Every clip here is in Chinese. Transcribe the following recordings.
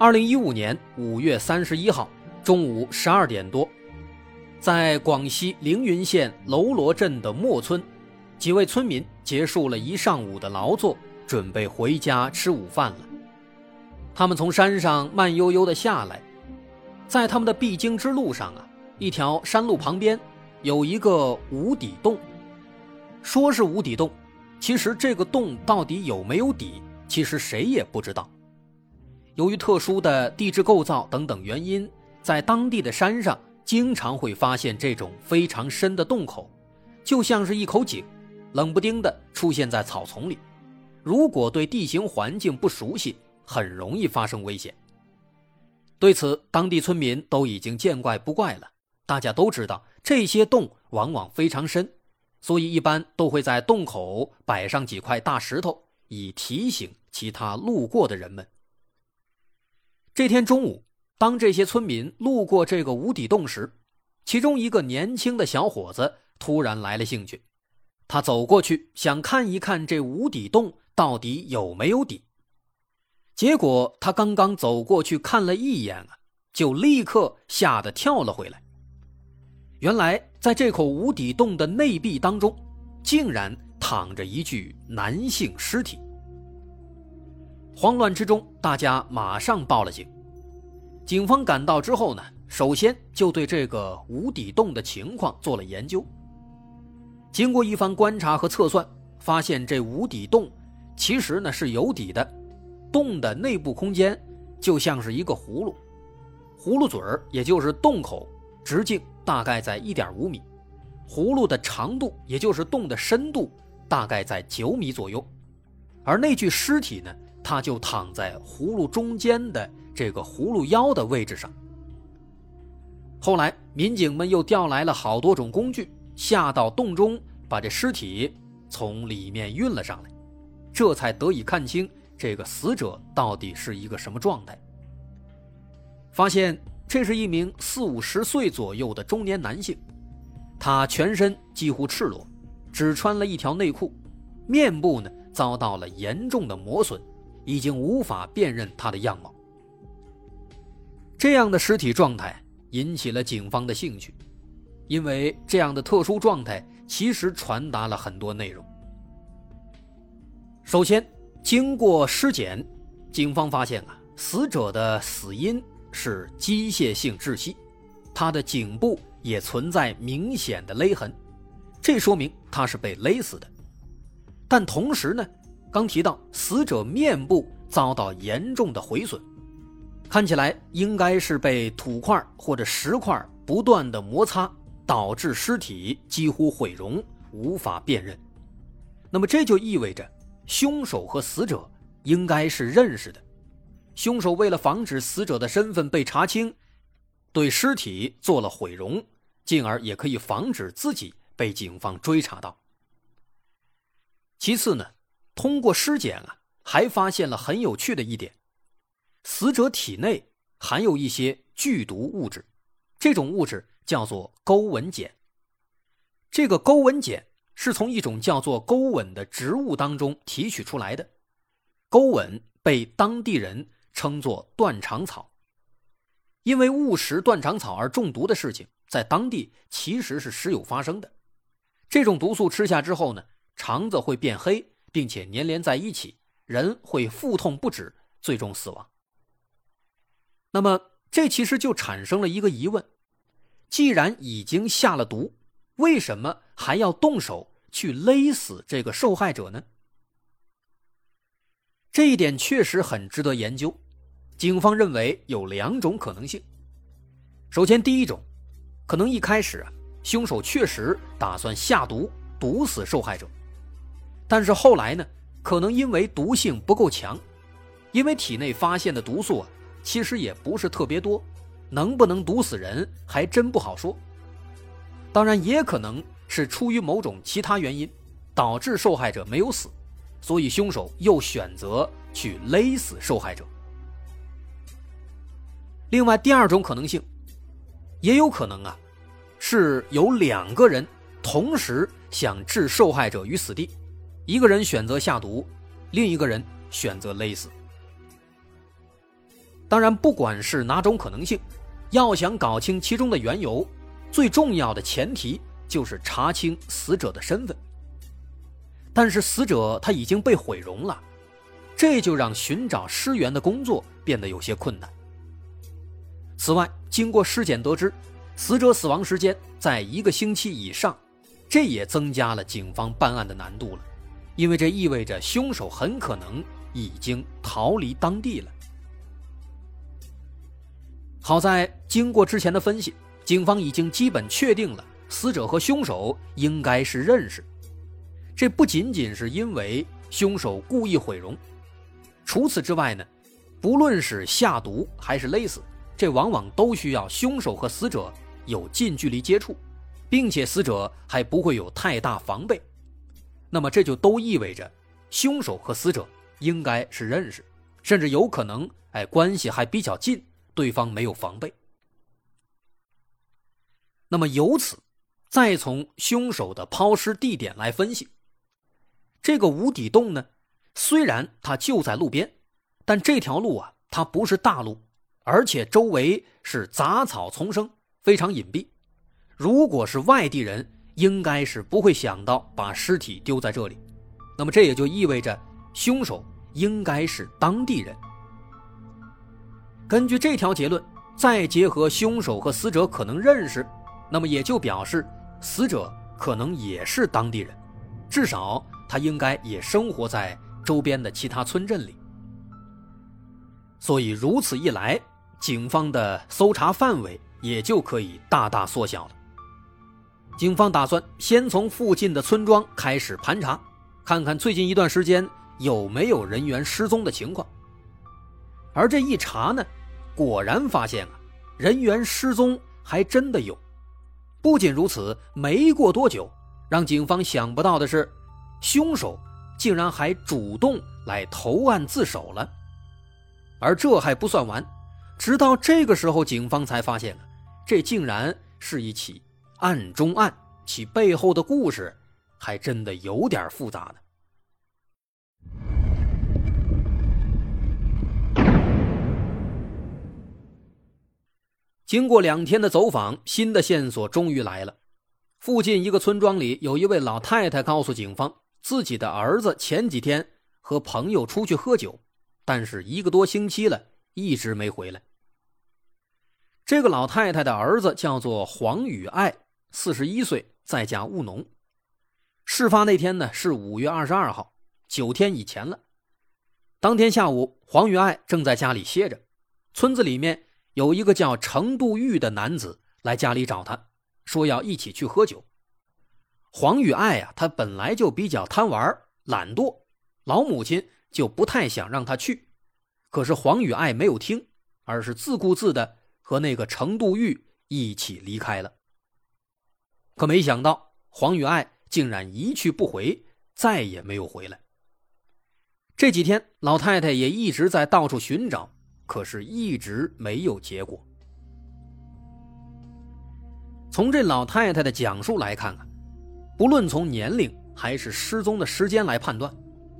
二零一五年五月三十一号中午十二点多，在广西凌云县楼罗镇的莫村，几位村民结束了一上午的劳作，准备回家吃午饭了。他们从山上慢悠悠的下来，在他们的必经之路上啊，一条山路旁边。有一个无底洞，说是无底洞，其实这个洞到底有没有底，其实谁也不知道。由于特殊的地质构造等等原因，在当地的山上经常会发现这种非常深的洞口，就像是一口井，冷不丁的出现在草丛里。如果对地形环境不熟悉，很容易发生危险。对此，当地村民都已经见怪不怪了。大家都知道，这些洞往往非常深，所以一般都会在洞口摆上几块大石头，以提醒其他路过的人们。这天中午，当这些村民路过这个无底洞时，其中一个年轻的小伙子突然来了兴趣，他走过去想看一看这无底洞到底有没有底。结果他刚刚走过去看了一眼啊，就立刻吓得跳了回来。原来，在这口无底洞的内壁当中，竟然躺着一具男性尸体。慌乱之中，大家马上报了警。警方赶到之后呢，首先就对这个无底洞的情况做了研究。经过一番观察和测算，发现这无底洞其实呢是有底的，洞的内部空间就像是一个葫芦，葫芦嘴儿也就是洞口。直径大概在一点五米，葫芦的长度也就是洞的深度大概在九米左右，而那具尸体呢，他就躺在葫芦中间的这个葫芦腰的位置上。后来民警们又调来了好多种工具，下到洞中，把这尸体从里面运了上来，这才得以看清这个死者到底是一个什么状态。发现。这是一名四五十岁左右的中年男性，他全身几乎赤裸，只穿了一条内裤，面部呢遭到了严重的磨损，已经无法辨认他的样貌。这样的尸体状态引起了警方的兴趣，因为这样的特殊状态其实传达了很多内容。首先，经过尸检，警方发现啊，死者的死因。是机械性窒息，他的颈部也存在明显的勒痕，这说明他是被勒死的。但同时呢，刚提到死者面部遭到严重的毁损，看起来应该是被土块或者石块不断的摩擦，导致尸体几乎毁容，无法辨认。那么这就意味着凶手和死者应该是认识的。凶手为了防止死者的身份被查清，对尸体做了毁容，进而也可以防止自己被警方追查到。其次呢，通过尸检啊，还发现了很有趣的一点：死者体内含有一些剧毒物质，这种物质叫做钩吻碱。这个钩吻碱是从一种叫做钩吻的植物当中提取出来的，钩吻被当地人。称作断肠草，因为误食断肠草而中毒的事情，在当地其实是时有发生的。这种毒素吃下之后呢，肠子会变黑，并且粘连在一起，人会腹痛不止，最终死亡。那么，这其实就产生了一个疑问：既然已经下了毒，为什么还要动手去勒死这个受害者呢？这一点确实很值得研究。警方认为有两种可能性。首先，第一种，可能一开始啊，凶手确实打算下毒毒死受害者，但是后来呢，可能因为毒性不够强，因为体内发现的毒素啊，其实也不是特别多，能不能毒死人还真不好说。当然，也可能是出于某种其他原因，导致受害者没有死，所以凶手又选择去勒死受害者。另外，第二种可能性，也有可能啊，是有两个人同时想置受害者于死地，一个人选择下毒，另一个人选择勒死。当然，不管是哪种可能性，要想搞清其中的缘由，最重要的前提就是查清死者的身份。但是死者他已经被毁容了，这就让寻找尸源的工作变得有些困难。此外，经过尸检得知，死者死亡时间在一个星期以上，这也增加了警方办案的难度了，因为这意味着凶手很可能已经逃离当地了。好在经过之前的分析，警方已经基本确定了死者和凶手应该是认识。这不仅仅是因为凶手故意毁容，除此之外呢，不论是下毒还是勒死。这往往都需要凶手和死者有近距离接触，并且死者还不会有太大防备。那么这就都意味着凶手和死者应该是认识，甚至有可能哎关系还比较近，对方没有防备。那么由此，再从凶手的抛尸地点来分析，这个无底洞呢，虽然它就在路边，但这条路啊，它不是大路。而且周围是杂草丛生，非常隐蔽。如果是外地人，应该是不会想到把尸体丢在这里。那么这也就意味着凶手应该是当地人。根据这条结论，再结合凶手和死者可能认识，那么也就表示死者可能也是当地人，至少他应该也生活在周边的其他村镇里。所以如此一来。警方的搜查范围也就可以大大缩小了。警方打算先从附近的村庄开始盘查，看看最近一段时间有没有人员失踪的情况。而这一查呢，果然发现啊，人员失踪还真的有。不仅如此，没过多久，让警方想不到的是，凶手竟然还主动来投案自首了。而这还不算完。直到这个时候，警方才发现啊，这竟然是一起案中案，其背后的故事还真的有点复杂呢。经过两天的走访，新的线索终于来了。附近一个村庄里，有一位老太太告诉警方，自己的儿子前几天和朋友出去喝酒，但是一个多星期了，一直没回来。这个老太太的儿子叫做黄雨爱，四十一岁，在家务农。事发那天呢是五月二十二号，九天以前了。当天下午，黄雨爱正在家里歇着，村子里面有一个叫程度玉的男子来家里找他，说要一起去喝酒。黄雨爱啊，他本来就比较贪玩、懒惰，老母亲就不太想让他去，可是黄雨爱没有听，而是自顾自的。和那个程度玉一起离开了，可没想到黄雨爱竟然一去不回，再也没有回来。这几天，老太太也一直在到处寻找，可是一直没有结果。从这老太太的讲述来看啊，不论从年龄还是失踪的时间来判断，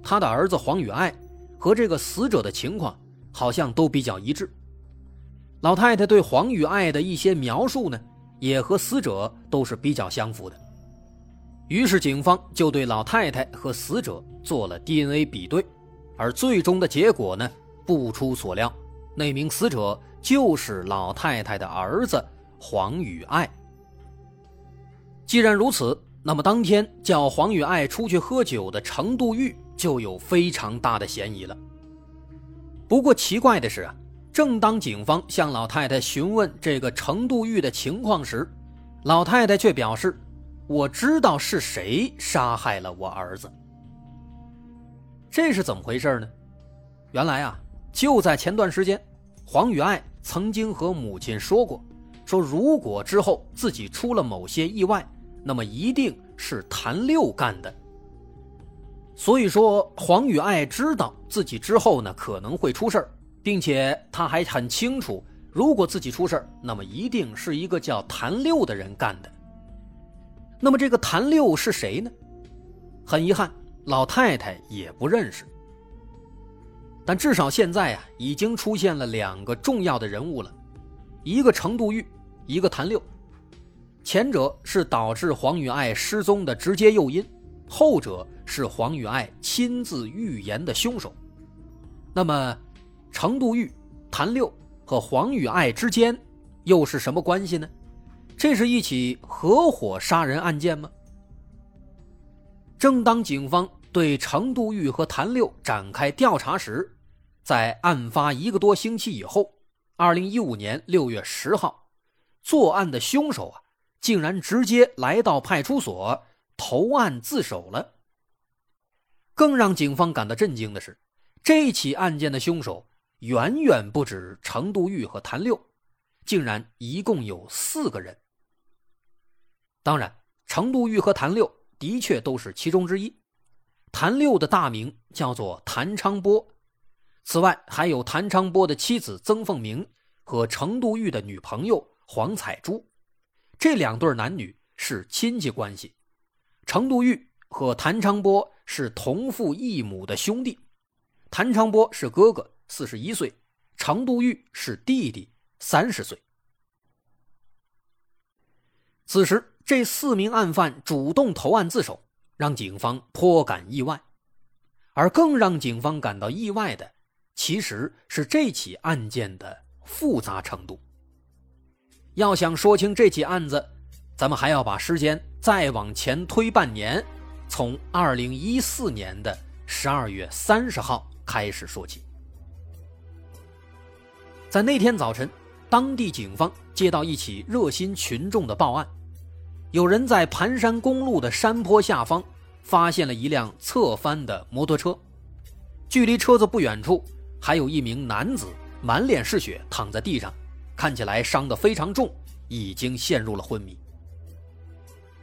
她的儿子黄雨爱和这个死者的情况好像都比较一致。老太太对黄雨爱的一些描述呢，也和死者都是比较相符的。于是警方就对老太太和死者做了 DNA 比对，而最终的结果呢，不出所料，那名死者就是老太太的儿子黄雨爱。既然如此，那么当天叫黄雨爱出去喝酒的程度玉就有非常大的嫌疑了。不过奇怪的是啊。正当警方向老太太询问这个程度玉的情况时，老太太却表示：“我知道是谁杀害了我儿子。”这是怎么回事呢？原来啊，就在前段时间，黄雨爱曾经和母亲说过，说如果之后自己出了某些意外，那么一定是谭六干的。所以说，黄雨爱知道自己之后呢可能会出事并且他还很清楚，如果自己出事那么一定是一个叫谭六的人干的。那么这个谭六是谁呢？很遗憾，老太太也不认识。但至少现在啊，已经出现了两个重要的人物了，一个程度玉，一个谭六。前者是导致黄雨爱失踪的直接诱因。后者是黄雨爱亲自预言的凶手，那么程度玉、谭六和黄雨爱之间又是什么关系呢？这是一起合伙杀人案件吗？正当警方对程度玉和谭六展开调查时，在案发一个多星期以后，二零一五年六月十号，作案的凶手啊，竟然直接来到派出所。投案自首了。更让警方感到震惊的是，这起案件的凶手远远不止程度玉和谭六，竟然一共有四个人。当然，程度玉和谭六的确都是其中之一。谭六的大名叫做谭昌波，此外还有谭昌波的妻子曾凤鸣和程度玉的女朋友黄彩珠，这两对男女是亲戚关系。程度玉和谭昌波是同父异母的兄弟，谭昌波是哥哥，四十一岁；程度玉是弟弟，三十岁。此时，这四名案犯主动投案自首，让警方颇感意外。而更让警方感到意外的，其实是这起案件的复杂程度。要想说清这起案子，咱们还要把时间再往前推半年，从二零一四年的十二月三十号开始说起。在那天早晨，当地警方接到一起热心群众的报案，有人在盘山公路的山坡下方发现了一辆侧翻的摩托车，距离车子不远处还有一名男子满脸是血躺在地上，看起来伤得非常重，已经陷入了昏迷。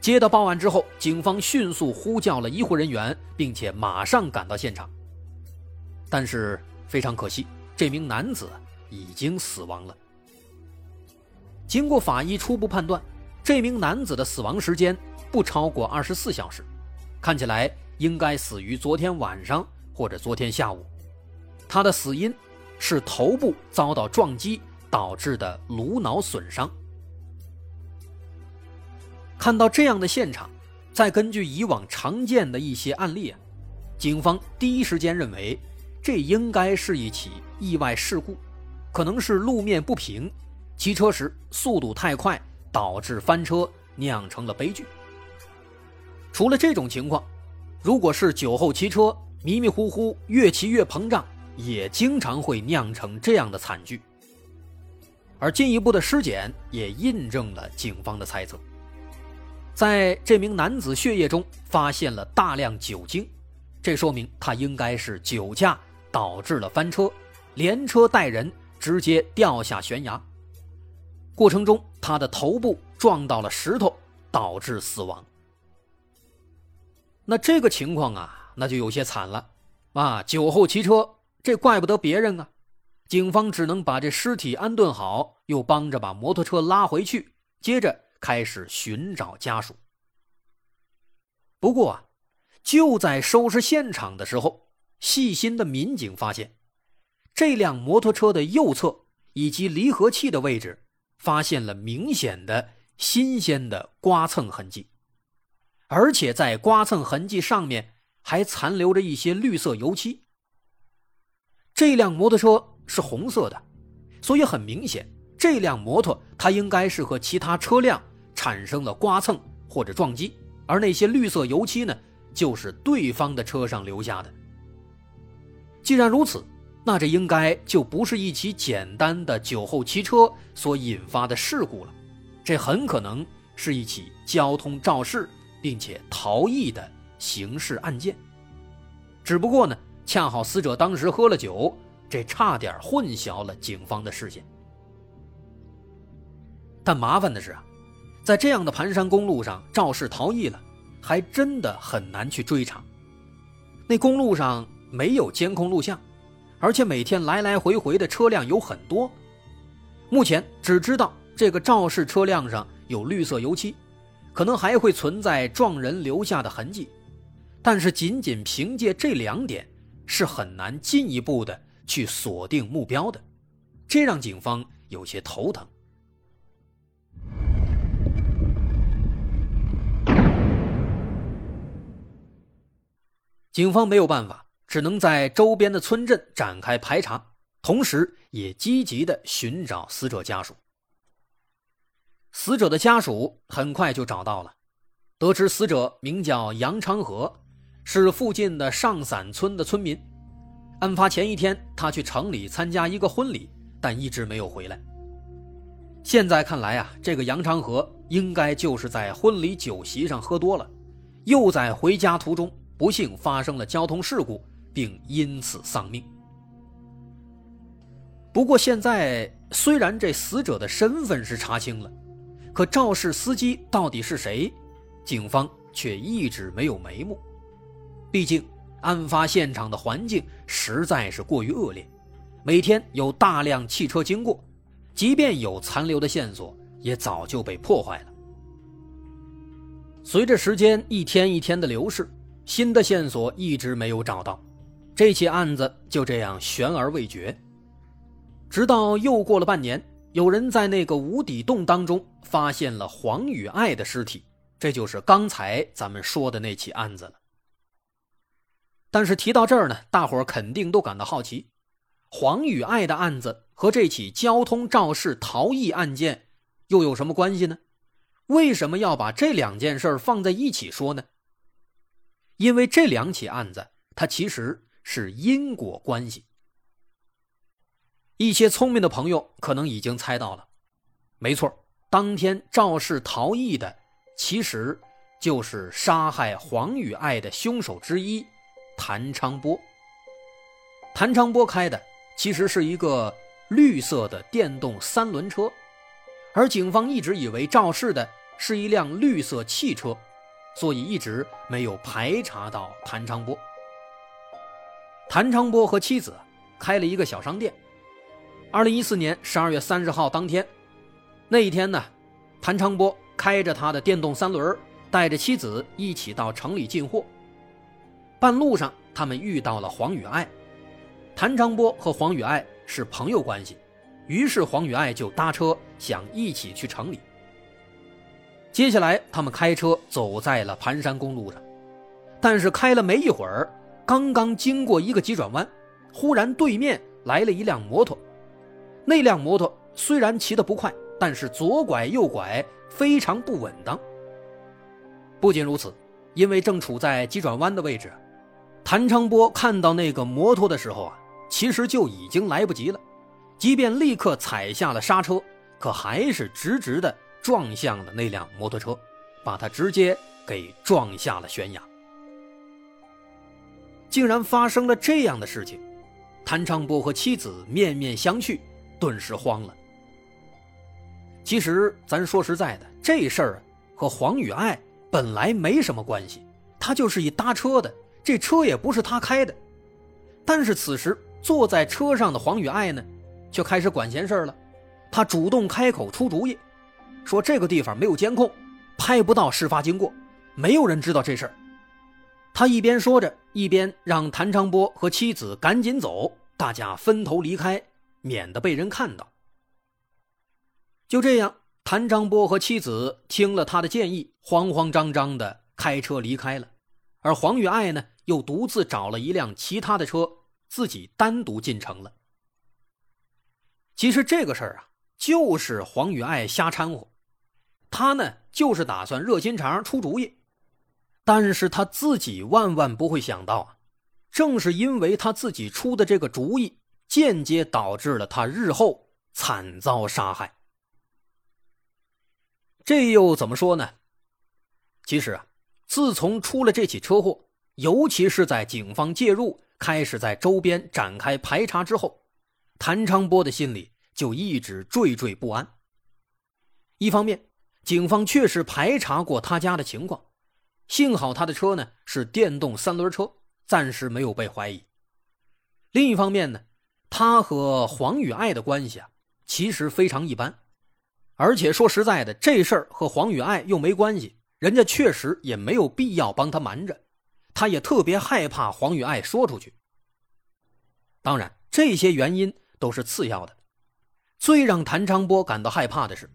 接到报案之后，警方迅速呼叫了医护人员，并且马上赶到现场。但是非常可惜，这名男子已经死亡了。经过法医初步判断，这名男子的死亡时间不超过二十四小时，看起来应该死于昨天晚上或者昨天下午。他的死因是头部遭到撞击导致的颅脑损伤。看到这样的现场，再根据以往常见的一些案例啊，警方第一时间认为，这应该是一起意外事故，可能是路面不平，骑车时速度太快导致翻车，酿成了悲剧。除了这种情况，如果是酒后骑车迷迷糊糊，越骑越膨胀，也经常会酿成这样的惨剧。而进一步的尸检也印证了警方的猜测。在这名男子血液中发现了大量酒精，这说明他应该是酒驾导致了翻车，连车带人直接掉下悬崖。过程中，他的头部撞到了石头，导致死亡。那这个情况啊，那就有些惨了啊！酒后骑车，这怪不得别人啊。警方只能把这尸体安顿好，又帮着把摩托车拉回去，接着。开始寻找家属。不过啊，就在收拾现场的时候，细心的民警发现，这辆摩托车的右侧以及离合器的位置，发现了明显的新鲜的刮蹭痕迹，而且在刮蹭痕迹上面还残留着一些绿色油漆。这辆摩托车是红色的，所以很明显。这辆摩托，它应该是和其他车辆产生了刮蹭或者撞击，而那些绿色油漆呢，就是对方的车上留下的。既然如此，那这应该就不是一起简单的酒后骑车所引发的事故了，这很可能是一起交通肇事并且逃逸的刑事案件。只不过呢，恰好死者当时喝了酒，这差点混淆了警方的视线。但麻烦的是啊，在这样的盘山公路上，肇事逃逸了，还真的很难去追查。那公路上没有监控录像，而且每天来来回回的车辆有很多。目前只知道这个肇事车辆上有绿色油漆，可能还会存在撞人留下的痕迹，但是仅仅凭借这两点是很难进一步的去锁定目标的，这让警方有些头疼。警方没有办法，只能在周边的村镇展开排查，同时也积极的寻找死者家属。死者的家属很快就找到了，得知死者名叫杨长河，是附近的上散村的村民。案发前一天，他去城里参加一个婚礼，但一直没有回来。现在看来啊，这个杨长河应该就是在婚礼酒席上喝多了，又在回家途中。不幸发生了交通事故，并因此丧命。不过，现在虽然这死者的身份是查清了，可肇事司机到底是谁，警方却一直没有眉目。毕竟，案发现场的环境实在是过于恶劣，每天有大量汽车经过，即便有残留的线索，也早就被破坏了。随着时间一天一天的流逝。新的线索一直没有找到，这起案子就这样悬而未决。直到又过了半年，有人在那个无底洞当中发现了黄雨爱的尸体，这就是刚才咱们说的那起案子了。但是提到这儿呢，大伙儿肯定都感到好奇：黄雨爱的案子和这起交通肇事逃逸案件又有什么关系呢？为什么要把这两件事放在一起说呢？因为这两起案子，它其实是因果关系。一些聪明的朋友可能已经猜到了，没错，当天肇事逃逸的，其实就是杀害黄雨爱的凶手之一谭昌波。谭昌波开的其实是一个绿色的电动三轮车，而警方一直以为肇事的是一辆绿色汽车。所以一直没有排查到谭昌波。谭昌波和妻子开了一个小商店。二零一四年十二月三十号当天，那一天呢，谭昌波开着他的电动三轮，带着妻子一起到城里进货。半路上，他们遇到了黄雨爱。谭昌波和黄雨爱是朋友关系，于是黄雨爱就搭车想一起去城里。接下来，他们开车走在了盘山公路上，但是开了没一会儿，刚刚经过一个急转弯，忽然对面来了一辆摩托。那辆摩托虽然骑得不快，但是左拐右拐非常不稳当。不仅如此，因为正处在急转弯的位置，谭昌波看到那个摩托的时候啊，其实就已经来不及了。即便立刻踩下了刹车，可还是直直的。撞向了那辆摩托车，把他直接给撞下了悬崖。竟然发生了这样的事情，谭昌波和妻子面面相觑，顿时慌了。其实，咱说实在的，这事儿和黄雨爱本来没什么关系，他就是一搭车的，这车也不是他开的。但是此时坐在车上的黄雨爱呢，却开始管闲事了，他主动开口出主意。说这个地方没有监控，拍不到事发经过，没有人知道这事儿。他一边说着，一边让谭昌波和妻子赶紧走，大家分头离开，免得被人看到。就这样，谭昌波和妻子听了他的建议，慌慌张张的开车离开了。而黄雨爱呢，又独自找了一辆其他的车，自己单独进城了。其实这个事儿啊，就是黄雨爱瞎掺和。他呢，就是打算热心肠出主意，但是他自己万万不会想到啊，正是因为他自己出的这个主意，间接导致了他日后惨遭杀害。这又怎么说呢？其实啊，自从出了这起车祸，尤其是在警方介入开始在周边展开排查之后，谭昌波的心里就一直惴惴不安。一方面，警方确实排查过他家的情况，幸好他的车呢是电动三轮车，暂时没有被怀疑。另一方面呢，他和黄雨爱的关系啊，其实非常一般，而且说实在的，这事儿和黄雨爱又没关系，人家确实也没有必要帮他瞒着，他也特别害怕黄雨爱说出去。当然，这些原因都是次要的，最让谭昌波感到害怕的是。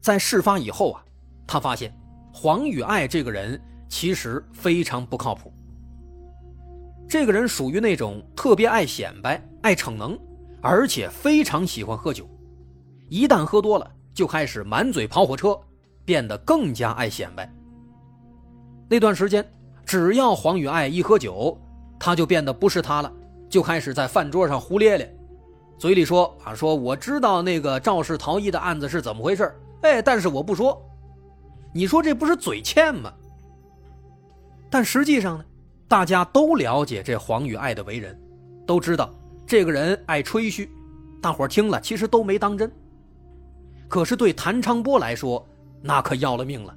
在事发以后啊，他发现黄雨爱这个人其实非常不靠谱。这个人属于那种特别爱显摆、爱逞能，而且非常喜欢喝酒。一旦喝多了，就开始满嘴跑火车，变得更加爱显摆。那段时间，只要黄雨爱一喝酒，他就变得不是他了，就开始在饭桌上胡咧咧，嘴里说啊说我知道那个肇事逃逸的案子是怎么回事哎，但是我不说，你说这不是嘴欠吗？但实际上呢，大家都了解这黄雨爱的为人，都知道这个人爱吹嘘，大伙听了其实都没当真。可是对谭昌波来说，那可要了命了。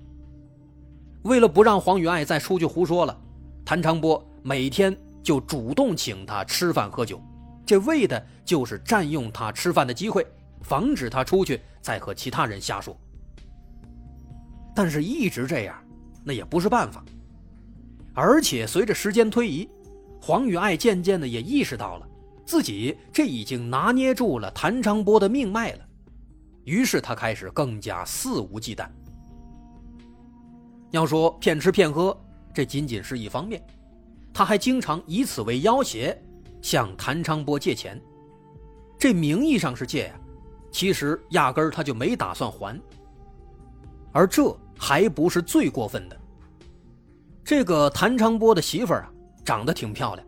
为了不让黄雨爱再出去胡说了，谭昌波每天就主动请他吃饭喝酒，这为的就是占用他吃饭的机会。防止他出去再和其他人瞎说，但是一直这样，那也不是办法。而且随着时间推移，黄雨爱渐渐的也意识到了自己这已经拿捏住了谭昌波的命脉了，于是他开始更加肆无忌惮。要说骗吃骗喝，这仅仅是一方面，他还经常以此为要挟，向谭昌波借钱。这名义上是借呀。其实压根儿他就没打算还，而这还不是最过分的。这个谭昌波的媳妇儿啊，长得挺漂亮。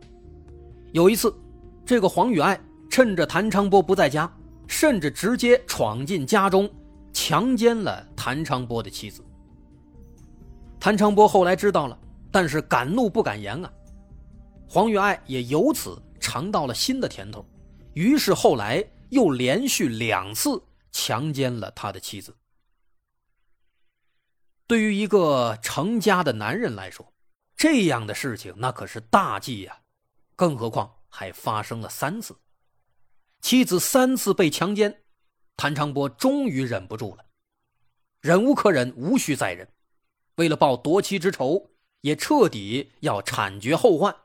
有一次，这个黄雨爱趁着谭昌波不在家，甚至直接闯进家中，强奸了谭昌波的妻子。谭昌波后来知道了，但是敢怒不敢言啊。黄雨爱也由此尝到了新的甜头，于是后来。又连续两次强奸了他的妻子。对于一个成家的男人来说，这样的事情那可是大忌呀！更何况还发生了三次，妻子三次被强奸，谭长波终于忍不住了，忍无可忍，无需再忍。为了报夺妻之仇，也彻底要铲绝后患，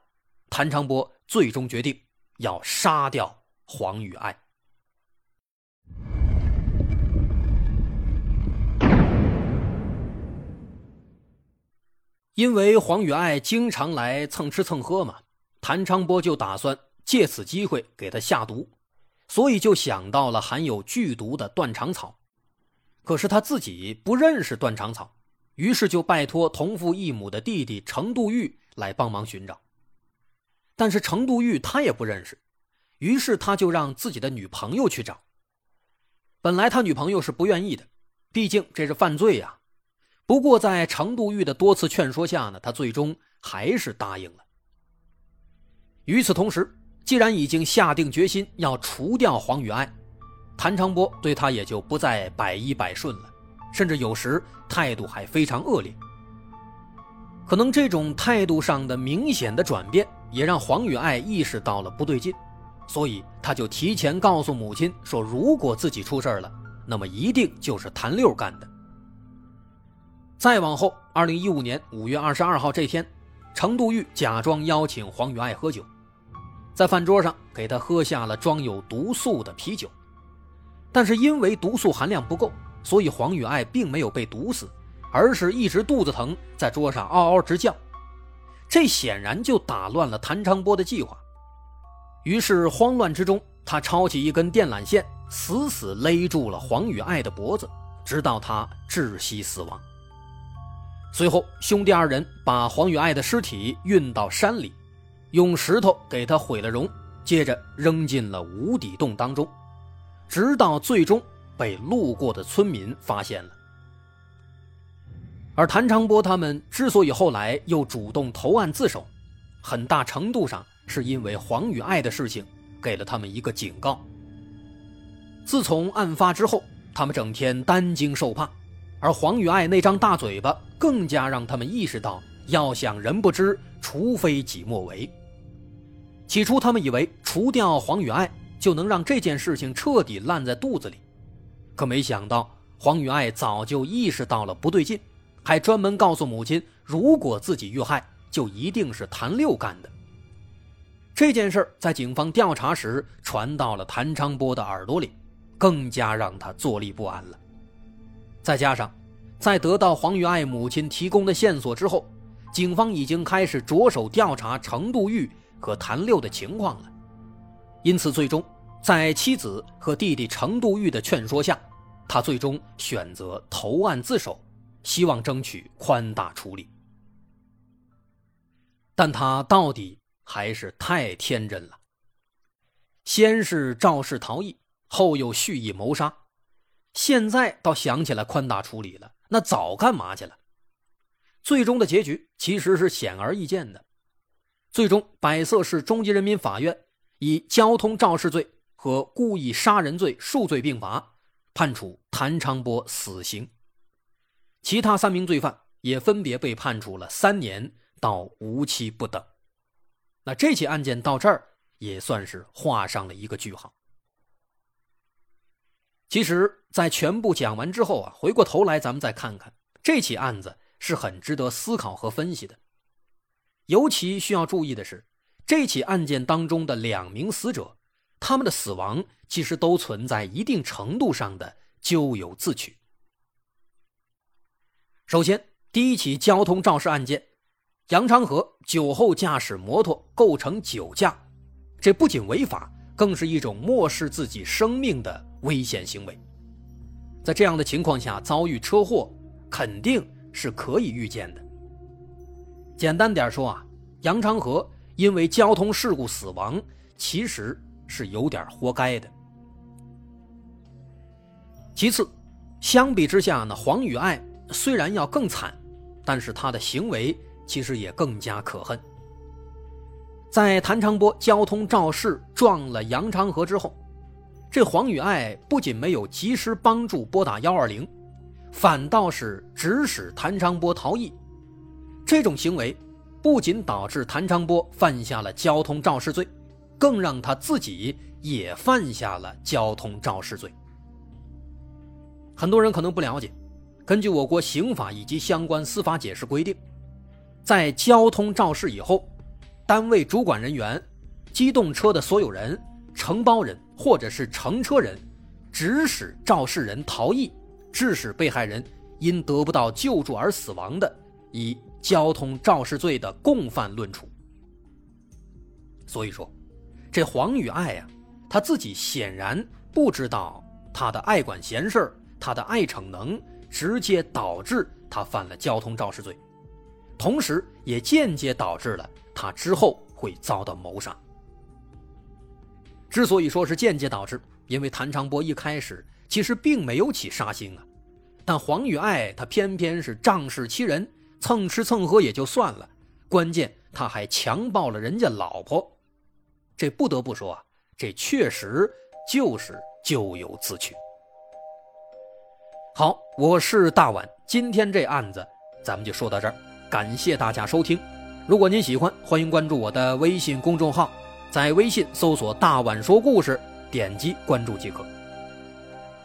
谭长波最终决定要杀掉黄雨爱。因为黄雨爱经常来蹭吃蹭喝嘛，谭昌波就打算借此机会给他下毒，所以就想到了含有剧毒的断肠草。可是他自己不认识断肠草，于是就拜托同父异母的弟弟程度玉来帮忙寻找。但是程度玉他也不认识，于是他就让自己的女朋友去找。本来他女朋友是不愿意的，毕竟这是犯罪呀。不过，在程度玉的多次劝说下呢，他最终还是答应了。与此同时，既然已经下定决心要除掉黄雨爱，谭长波对他也就不再百依百顺了，甚至有时态度还非常恶劣。可能这种态度上的明显的转变，也让黄雨爱意识到了不对劲，所以他就提前告诉母亲说，如果自己出事了，那么一定就是谭六干的。再往后，二零一五年五月二十二号这天，程度玉假装邀请黄雨爱喝酒，在饭桌上给他喝下了装有毒素的啤酒，但是因为毒素含量不够，所以黄雨爱并没有被毒死，而是一直肚子疼，在桌上嗷嗷直叫，这显然就打乱了谭昌波的计划。于是慌乱之中，他抄起一根电缆线，死死勒住了黄雨爱的脖子，直到他窒息死亡。随后，兄弟二人把黄雨爱的尸体运到山里，用石头给他毁了容，接着扔进了无底洞当中，直到最终被路过的村民发现了。而谭长波他们之所以后来又主动投案自首，很大程度上是因为黄雨爱的事情给了他们一个警告。自从案发之后，他们整天担惊受怕，而黄雨爱那张大嘴巴更加让他们意识到，要想人不知，除非己莫为。起初，他们以为除掉黄雨爱就能让这件事情彻底烂在肚子里，可没想到黄雨爱早就意识到了不对劲，还专门告诉母亲，如果自己遇害，就一定是谭六干的。这件事在警方调查时传到了谭昌波的耳朵里。更加让他坐立不安了。再加上，在得到黄玉爱母亲提供的线索之后，警方已经开始着手调查程度玉和谭六的情况了。因此，最终在妻子和弟弟程度玉的劝说下，他最终选择投案自首，希望争取宽大处理。但他到底还是太天真了。先是肇事逃逸。后又蓄意谋杀，现在倒想起来宽大处理了，那早干嘛去了？最终的结局其实是显而易见的，最终百色市中级人民法院以交通肇事罪和故意杀人罪数罪并罚，判处谭昌波死刑，其他三名罪犯也分别被判处了三年到无期不等。那这起案件到这儿也算是画上了一个句号。其实，在全部讲完之后啊，回过头来咱们再看看这起案子，是很值得思考和分析的。尤其需要注意的是，这起案件当中的两名死者，他们的死亡其实都存在一定程度上的咎由自取。首先，第一起交通肇事案件，杨昌和酒后驾驶摩托构成酒驾，这不仅违法，更是一种漠视自己生命的。危险行为，在这样的情况下遭遇车祸，肯定是可以预见的。简单点说啊，杨长河因为交通事故死亡，其实是有点活该的。其次，相比之下呢，黄雨爱虽然要更惨，但是他的行为其实也更加可恨。在谭长波交通肇事撞了杨长河之后。这黄雨爱不仅没有及时帮助拨打幺二零，反倒是指使谭昌波逃逸。这种行为不仅导致谭昌波犯下了交通肇事罪，更让他自己也犯下了交通肇事罪。很多人可能不了解，根据我国刑法以及相关司法解释规定，在交通肇事以后，单位主管人员、机动车的所有人。承包人或者是乘车人，指使肇事人逃逸，致使被害人因得不到救助而死亡的，以交通肇事罪的共犯论处。所以说，这黄雨爱呀，他自己显然不知道他的爱管闲事他的爱逞能，直接导致他犯了交通肇事罪，同时也间接导致了他之后会遭到谋杀。之所以说是间接导致，因为谭长波一开始其实并没有起杀心啊，但黄雨爱他偏偏是仗势欺人，蹭吃蹭喝也就算了，关键他还强暴了人家老婆，这不得不说啊，这确实就是咎由自取。好，我是大碗，今天这案子咱们就说到这儿，感谢大家收听，如果您喜欢，欢迎关注我的微信公众号。在微信搜索“大碗说故事”，点击关注即可。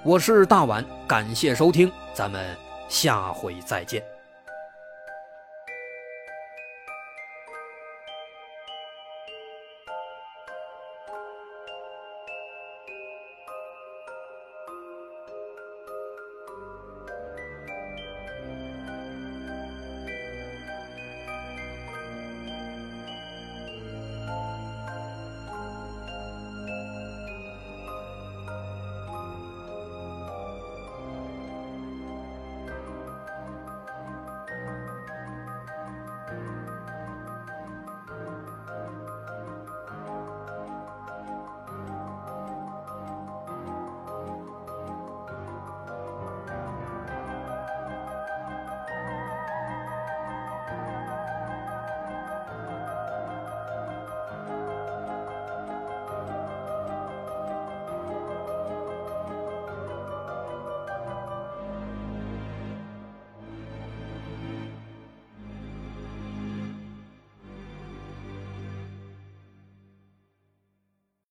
我是大碗，感谢收听，咱们下回再见。